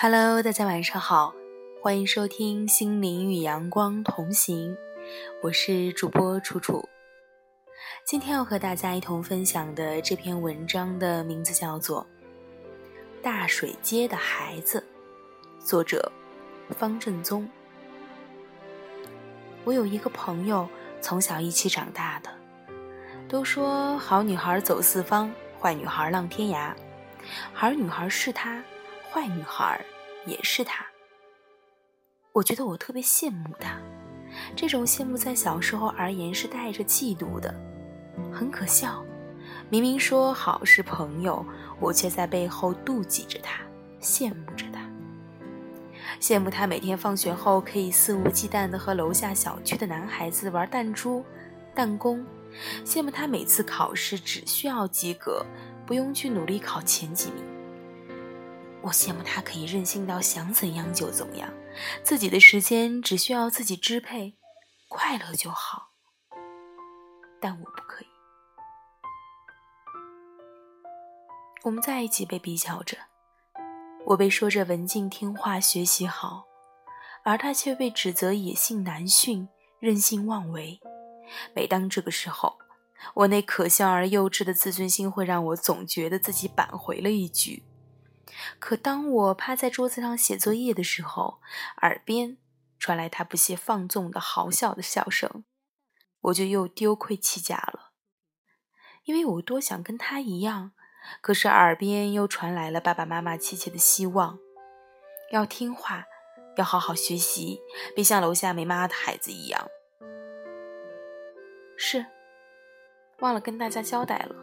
Hello，大家晚上好，欢迎收听心灵与阳光同行，我是主播楚楚。今天要和大家一同分享的这篇文章的名字叫做《大水街的孩子》，作者方正宗。我有一个朋友，从小一起长大的，都说好女孩走四方，坏女孩浪天涯，好女孩是她。坏女孩也是她。我觉得我特别羡慕她，这种羡慕在小时候而言是带着嫉妒的，很可笑。明明说好是朋友，我却在背后妒忌着她，羡慕着她。羡慕她每天放学后可以肆无忌惮地和楼下小区的男孩子玩弹珠、弹弓；羡慕她每次考试只需要及格，不用去努力考前几名。我羡慕他可以任性到想怎样就怎样，自己的时间只需要自己支配，快乐就好。但我不可以。我们在一起被比较着，我被说着文静听话、学习好，而他却被指责野性难驯、任性妄为。每当这个时候，我那可笑而幼稚的自尊心会让我总觉得自己扳回了一局。可当我趴在桌子上写作业的时候，耳边传来他不屑放纵的嚎笑的笑声，我就又丢盔弃甲了。因为我多想跟他一样，可是耳边又传来了爸爸妈妈切切的希望：要听话，要好好学习，别像楼下没妈的孩子一样。是，忘了跟大家交代了，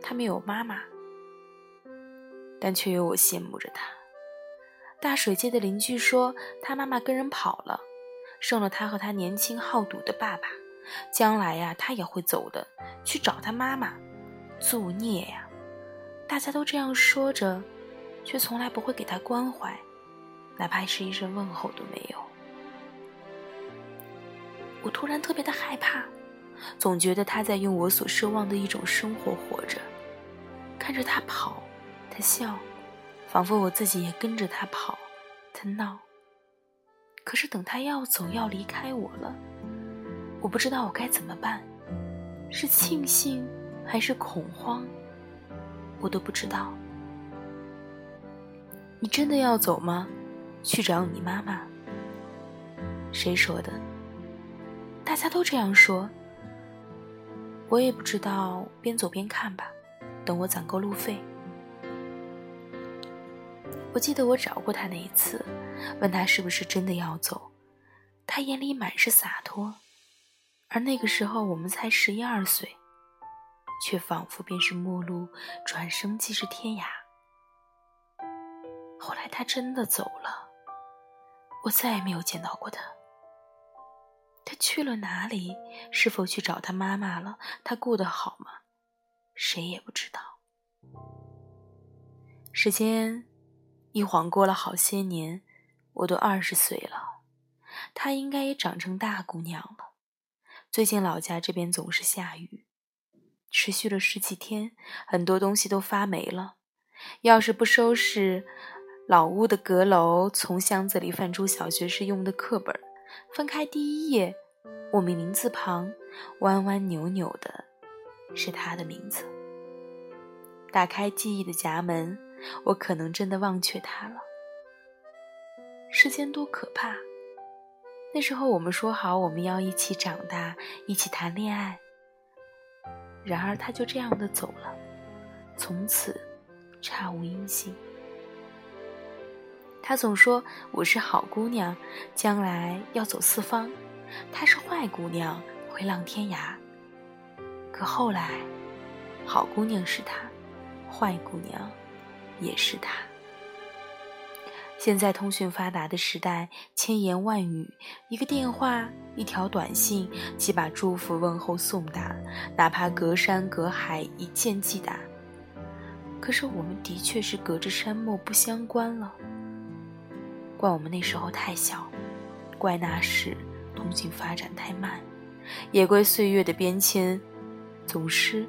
他没有妈妈。但却有我羡慕着他。大水街的邻居说，他妈妈跟人跑了，剩了他和他年轻好赌的爸爸。将来呀，他也会走的，去找他妈妈。作孽呀！大家都这样说着，却从来不会给他关怀，哪怕是一声问候都没有。我突然特别的害怕，总觉得他在用我所奢望的一种生活活着，看着他跑。他笑，仿佛我自己也跟着他跑，他闹。可是等他要走要离开我了，我不知道我该怎么办，是庆幸还是恐慌，我都不知道。你真的要走吗？去找你妈妈？谁说的？大家都这样说。我也不知道，边走边看吧，等我攒够路费。我记得我找过他那一次，问他是不是真的要走，他眼里满是洒脱，而那个时候我们才十一二岁，却仿佛便是陌路，转身即是天涯。后来他真的走了，我再也没有见到过他。他去了哪里？是否去找他妈妈了？他过得好吗？谁也不知道。时间。一晃过了好些年，我都二十岁了，她应该也长成大姑娘了。最近老家这边总是下雨，持续了十几天，很多东西都发霉了。要是不收拾，老屋的阁楼从箱子里翻出小学时用的课本，翻开第一页，我们名字旁弯弯扭扭的，是他的名字。打开记忆的夹门。我可能真的忘却他了。世间多可怕！那时候我们说好我们要一起长大，一起谈恋爱。然而他就这样的走了，从此杳无音信。他总说我是好姑娘，将来要走四方；她是坏姑娘，会浪天涯。可后来，好姑娘是他，坏姑娘。也是他。现在通讯发达的时代，千言万语，一个电话，一条短信，即把祝福问候送达，哪怕隔山隔海，一键即达。可是我们的确是隔着山漠不相关了。怪我们那时候太小，怪那时通讯发展太慢，也怪岁月的变迁，总是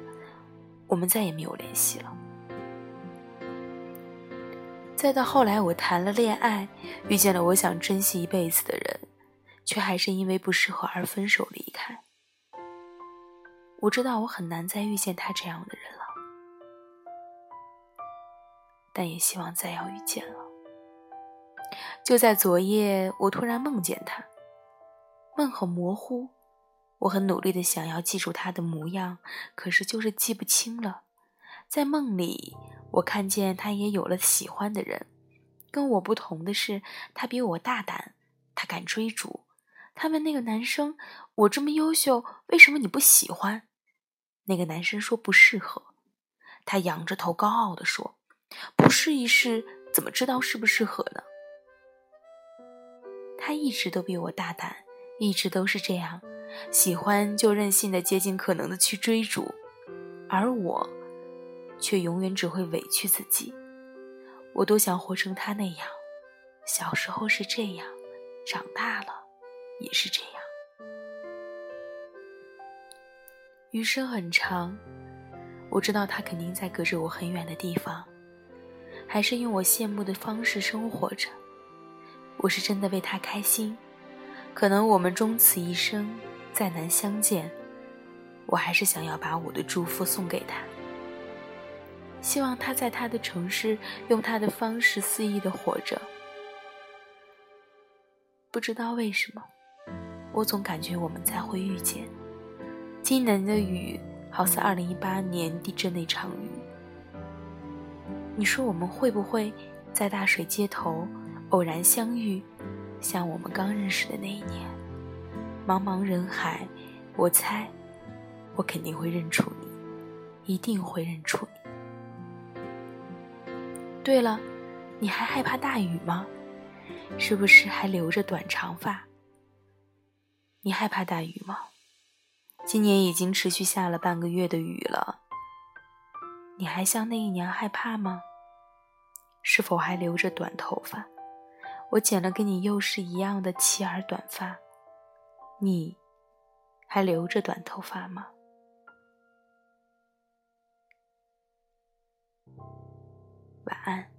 我们再也没有联系了。再到后来，我谈了恋爱，遇见了我想珍惜一辈子的人，却还是因为不适合而分手离开。我知道我很难再遇见他这样的人了，但也希望再要遇见了。就在昨夜，我突然梦见他，梦很模糊，我很努力的想要记住他的模样，可是就是记不清了。在梦里，我看见他也有了喜欢的人，跟我不同的是，他比我大胆，他敢追逐。他问那个男生：“我这么优秀，为什么你不喜欢？”那个男生说：“不适合。”他仰着头高傲地说：“不试一试，怎么知道适不适合呢？”他一直都比我大胆，一直都是这样，喜欢就任性的竭尽可能的去追逐，而我，却永远只会委屈自己。我多想活成他那样，小时候是这样，长大了也是这样。余生很长，我知道他肯定在隔着我很远的地方，还是用我羡慕的方式生活着。我是真的为他开心，可能我们终此一生再难相见，我还是想要把我的祝福送给他。希望他在他的城市用他的方式肆意的活着。不知道为什么，我总感觉我们再会遇见。今年的雨好似二零一八年地震那场雨。你说我们会不会在大水街头？偶然相遇，像我们刚认识的那一年，茫茫人海，我猜，我肯定会认出你，一定会认出你。对了，你还害怕大雨吗？是不是还留着短长发？你害怕大雨吗？今年已经持续下了半个月的雨了，你还像那一年害怕吗？是否还留着短头发？我剪了跟你又是一样的齐耳短发，你还留着短头发吗？晚安。